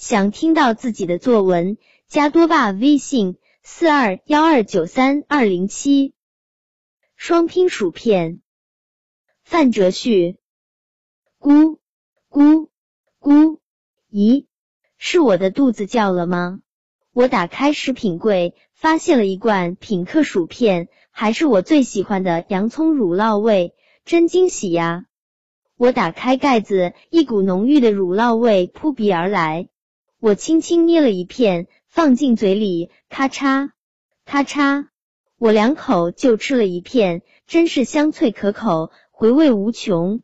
想听到自己的作文，加多爸微信四二幺二九三二零七。双拼薯片，范哲旭。咕咕咕，咦，是我的肚子叫了吗？我打开食品柜，发现了一罐品客薯片，还是我最喜欢的洋葱乳酪味，真惊喜呀！我打开盖子，一股浓郁的乳酪味扑鼻而来。我轻轻捏了一片，放进嘴里，咔嚓咔嚓，我两口就吃了一片，真是香脆可口，回味无穷。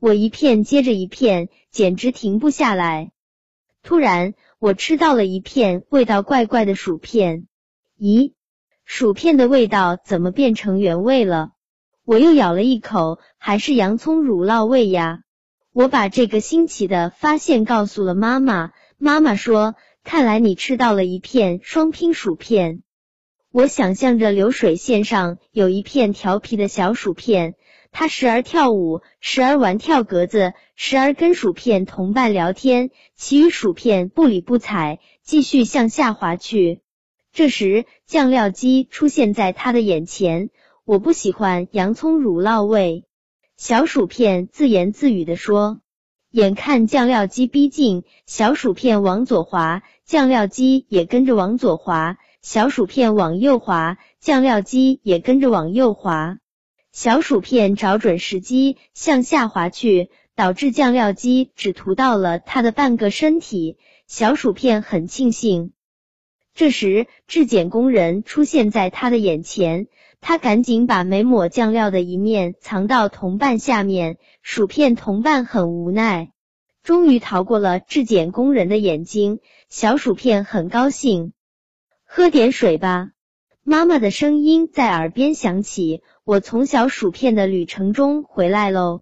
我一片接着一片，简直停不下来。突然，我吃到了一片味道怪怪的薯片。咦，薯片的味道怎么变成原味了？我又咬了一口，还是洋葱乳酪味呀！我把这个新奇的发现告诉了妈妈，妈妈说：“看来你吃到了一片双拼薯片。”我想象着流水线上有一片调皮的小薯片，它时而跳舞，时而玩跳格子，时而跟薯片同伴聊天，其余薯片不理不睬，继续向下滑去。这时，酱料机出现在他的眼前。我不喜欢洋葱乳酪味，小薯片自言自语的说。眼看酱料机逼近，小薯片往左滑，酱料机也跟着往左滑；小薯片往右滑，酱料机也跟着往右滑。小薯片找准时机向下滑去，导致酱料机只涂到了它的半个身体。小薯片很庆幸。这时，质检工人出现在他的眼前。他赶紧把没抹酱料的一面藏到同伴下面，薯片同伴很无奈，终于逃过了质检工人的眼睛。小薯片很高兴，喝点水吧。妈妈的声音在耳边响起：“我从小薯片的旅程中回来喽。”